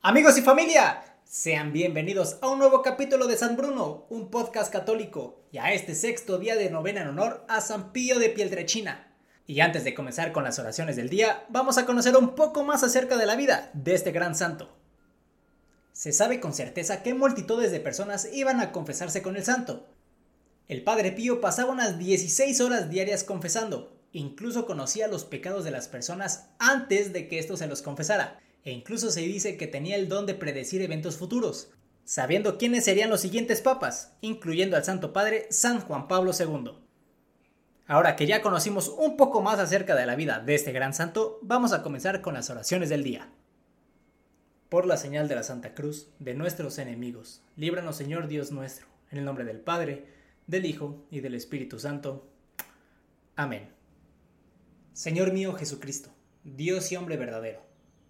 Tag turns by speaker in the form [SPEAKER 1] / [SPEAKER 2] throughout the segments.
[SPEAKER 1] Amigos y familia, sean bienvenidos a un nuevo capítulo de San Bruno, un podcast católico, y a este sexto día de novena en honor a San Pío de Pieltrechina. Y antes de comenzar con las oraciones del día, vamos a conocer un poco más acerca de la vida de este gran santo. Se sabe con certeza que multitudes de personas iban a confesarse con el santo. El Padre Pío pasaba unas 16 horas diarias confesando, incluso conocía los pecados de las personas antes de que ésto se los confesara e incluso se dice que tenía el don de predecir eventos futuros, sabiendo quiénes serían los siguientes papas, incluyendo al Santo Padre San Juan Pablo II. Ahora que ya conocimos un poco más acerca de la vida de este gran santo, vamos a comenzar con las oraciones del día. Por la señal de la Santa Cruz, de nuestros enemigos, líbranos Señor Dios nuestro, en el nombre del Padre, del Hijo y del Espíritu Santo. Amén. Señor mío Jesucristo, Dios y hombre verdadero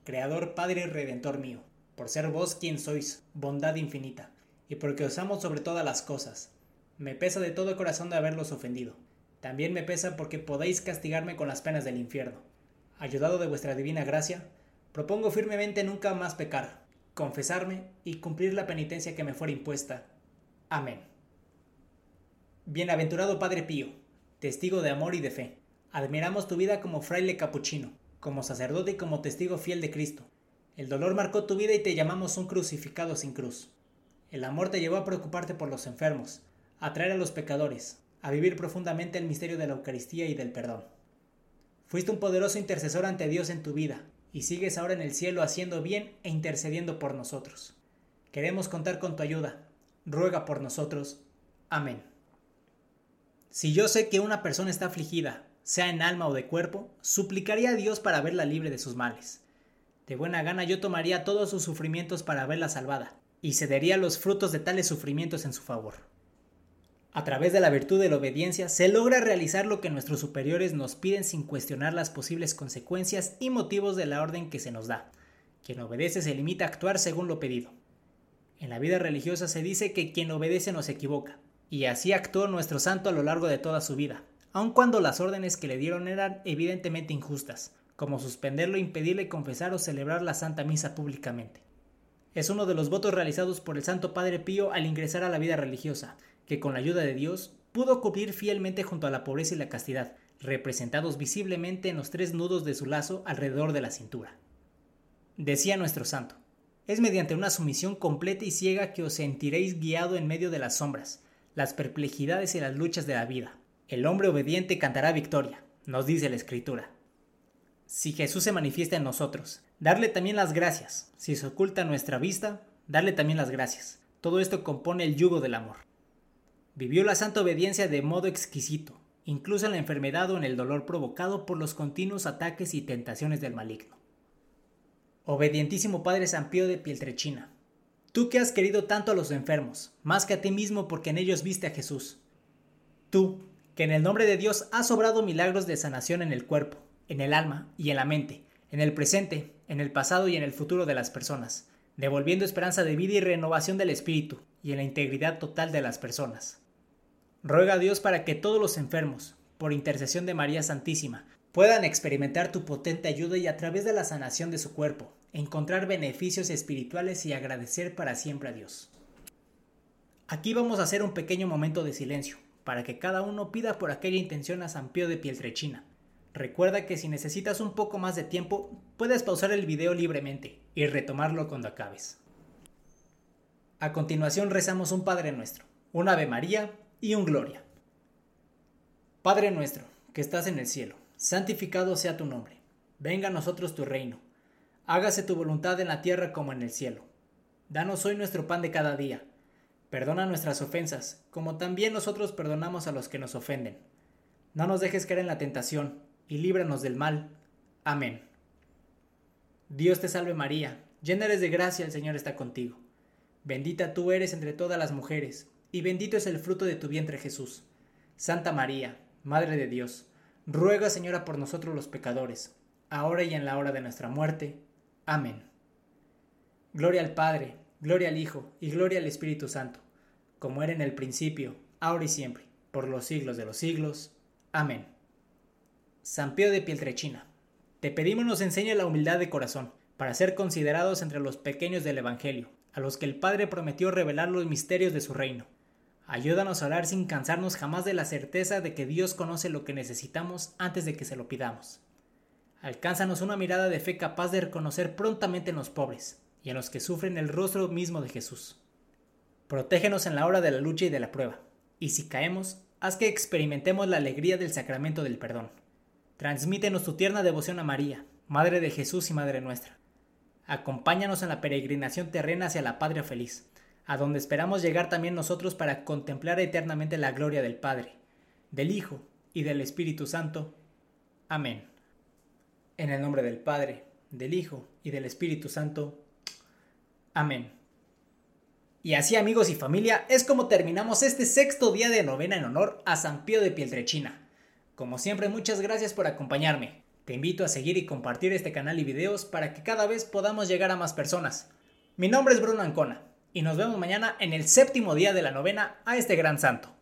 [SPEAKER 1] Creador, Padre y Redentor mío, por ser vos quien sois, bondad infinita, y porque os amo sobre todas las cosas. Me pesa de todo corazón de haberlos ofendido. También me pesa porque podéis castigarme con las penas del infierno. Ayudado de vuestra divina gracia, propongo firmemente nunca más pecar, confesarme y cumplir la penitencia que me fuera impuesta. Amén. Bienaventurado Padre Pío, testigo de amor y de fe, admiramos tu vida como fraile capuchino como sacerdote y como testigo fiel de Cristo. El dolor marcó tu vida y te llamamos un crucificado sin cruz. El amor te llevó a preocuparte por los enfermos, a traer a los pecadores, a vivir profundamente el misterio de la Eucaristía y del perdón. Fuiste un poderoso intercesor ante Dios en tu vida, y sigues ahora en el cielo haciendo bien e intercediendo por nosotros. Queremos contar con tu ayuda. Ruega por nosotros. Amén. Si yo sé que una persona está afligida sea en alma o de cuerpo, suplicaría a Dios para verla libre de sus males. De buena gana yo tomaría todos sus sufrimientos para verla salvada, y cedería los frutos de tales sufrimientos en su favor. A través de la virtud de la obediencia se logra realizar lo que nuestros superiores nos piden sin cuestionar las posibles consecuencias y motivos de la orden que se nos da. Quien obedece se limita a actuar según lo pedido. En la vida religiosa se dice que quien obedece no se equivoca, y así actuó nuestro santo a lo largo de toda su vida, aun cuando las órdenes que le dieron eran evidentemente injustas, como suspenderlo, impedirle confesar o celebrar la Santa Misa públicamente. Es uno de los votos realizados por el Santo Padre Pío al ingresar a la vida religiosa, que con la ayuda de Dios pudo cumplir fielmente junto a la pobreza y la castidad, representados visiblemente en los tres nudos de su lazo alrededor de la cintura. Decía nuestro santo, es mediante una sumisión completa y ciega que os sentiréis guiado en medio de las sombras, las perplejidades y las luchas de la vida, el hombre obediente cantará victoria, nos dice la Escritura. Si Jesús se manifiesta en nosotros, darle también las gracias. Si se oculta nuestra vista, darle también las gracias. Todo esto compone el yugo del amor. Vivió la santa obediencia de modo exquisito, incluso en la enfermedad o en el dolor provocado por los continuos ataques y tentaciones del maligno. Obedientísimo Padre San Pío de Pieltrechina, tú que has querido tanto a los enfermos, más que a ti mismo porque en ellos viste a Jesús. Tú, que en el nombre de Dios ha sobrado milagros de sanación en el cuerpo, en el alma y en la mente, en el presente, en el pasado y en el futuro de las personas, devolviendo esperanza de vida y renovación del espíritu y en la integridad total de las personas. Ruega a Dios para que todos los enfermos, por intercesión de María Santísima, puedan experimentar tu potente ayuda y a través de la sanación de su cuerpo, encontrar beneficios espirituales y agradecer para siempre a Dios. Aquí vamos a hacer un pequeño momento de silencio para que cada uno pida por aquella intención a San Pío de Pieltrechina. Recuerda que si necesitas un poco más de tiempo, puedes pausar el video libremente y retomarlo cuando acabes. A continuación rezamos un Padre Nuestro, un Ave María y un Gloria. Padre nuestro, que estás en el cielo, santificado sea tu nombre. Venga a nosotros tu reino. Hágase tu voluntad en la tierra como en el cielo. Danos hoy nuestro pan de cada día Perdona nuestras ofensas, como también nosotros perdonamos a los que nos ofenden. No nos dejes caer en la tentación, y líbranos del mal. Amén. Dios te salve María, llena eres de gracia, el Señor está contigo. Bendita tú eres entre todas las mujeres, y bendito es el fruto de tu vientre Jesús. Santa María, Madre de Dios, ruega Señora por nosotros los pecadores, ahora y en la hora de nuestra muerte. Amén. Gloria al Padre, Gloria al Hijo y gloria al Espíritu Santo, como era en el principio, ahora y siempre, por los siglos de los siglos. Amén. San Pío de Pieltrechina, te pedimos nos enseñe la humildad de corazón, para ser considerados entre los pequeños del Evangelio, a los que el Padre prometió revelar los misterios de su reino. Ayúdanos a orar sin cansarnos jamás de la certeza de que Dios conoce lo que necesitamos antes de que se lo pidamos. Alcánzanos una mirada de fe capaz de reconocer prontamente en los pobres y en los que sufren el rostro mismo de Jesús. Protégenos en la hora de la lucha y de la prueba, y si caemos, haz que experimentemos la alegría del sacramento del perdón. Transmítenos tu tierna devoción a María, Madre de Jesús y Madre nuestra. Acompáñanos en la peregrinación terrena hacia la Patria feliz a donde esperamos llegar también nosotros para contemplar eternamente la gloria del Padre, del Hijo y del Espíritu Santo. Amén. En el nombre del Padre, del Hijo y del Espíritu Santo. Amén. Y así amigos y familia es como terminamos este sexto día de novena en honor a San Pío de Pieltrechina. Como siempre muchas gracias por acompañarme. Te invito a seguir y compartir este canal y videos para que cada vez podamos llegar a más personas. Mi nombre es Bruno Ancona y nos vemos mañana en el séptimo día de la novena a este gran santo.